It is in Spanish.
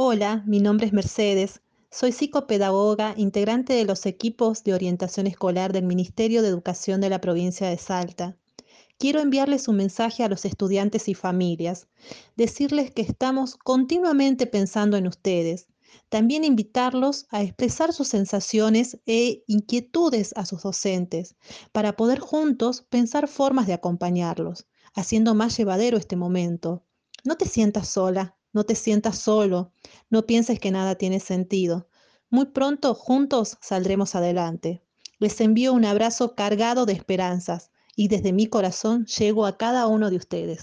Hola, mi nombre es Mercedes. Soy psicopedagoga, integrante de los equipos de orientación escolar del Ministerio de Educación de la provincia de Salta. Quiero enviarles un mensaje a los estudiantes y familias, decirles que estamos continuamente pensando en ustedes. También invitarlos a expresar sus sensaciones e inquietudes a sus docentes, para poder juntos pensar formas de acompañarlos, haciendo más llevadero este momento. No te sientas sola, no te sientas solo, no pienses que nada tiene sentido. Muy pronto juntos saldremos adelante. Les envío un abrazo cargado de esperanzas y desde mi corazón llego a cada uno de ustedes.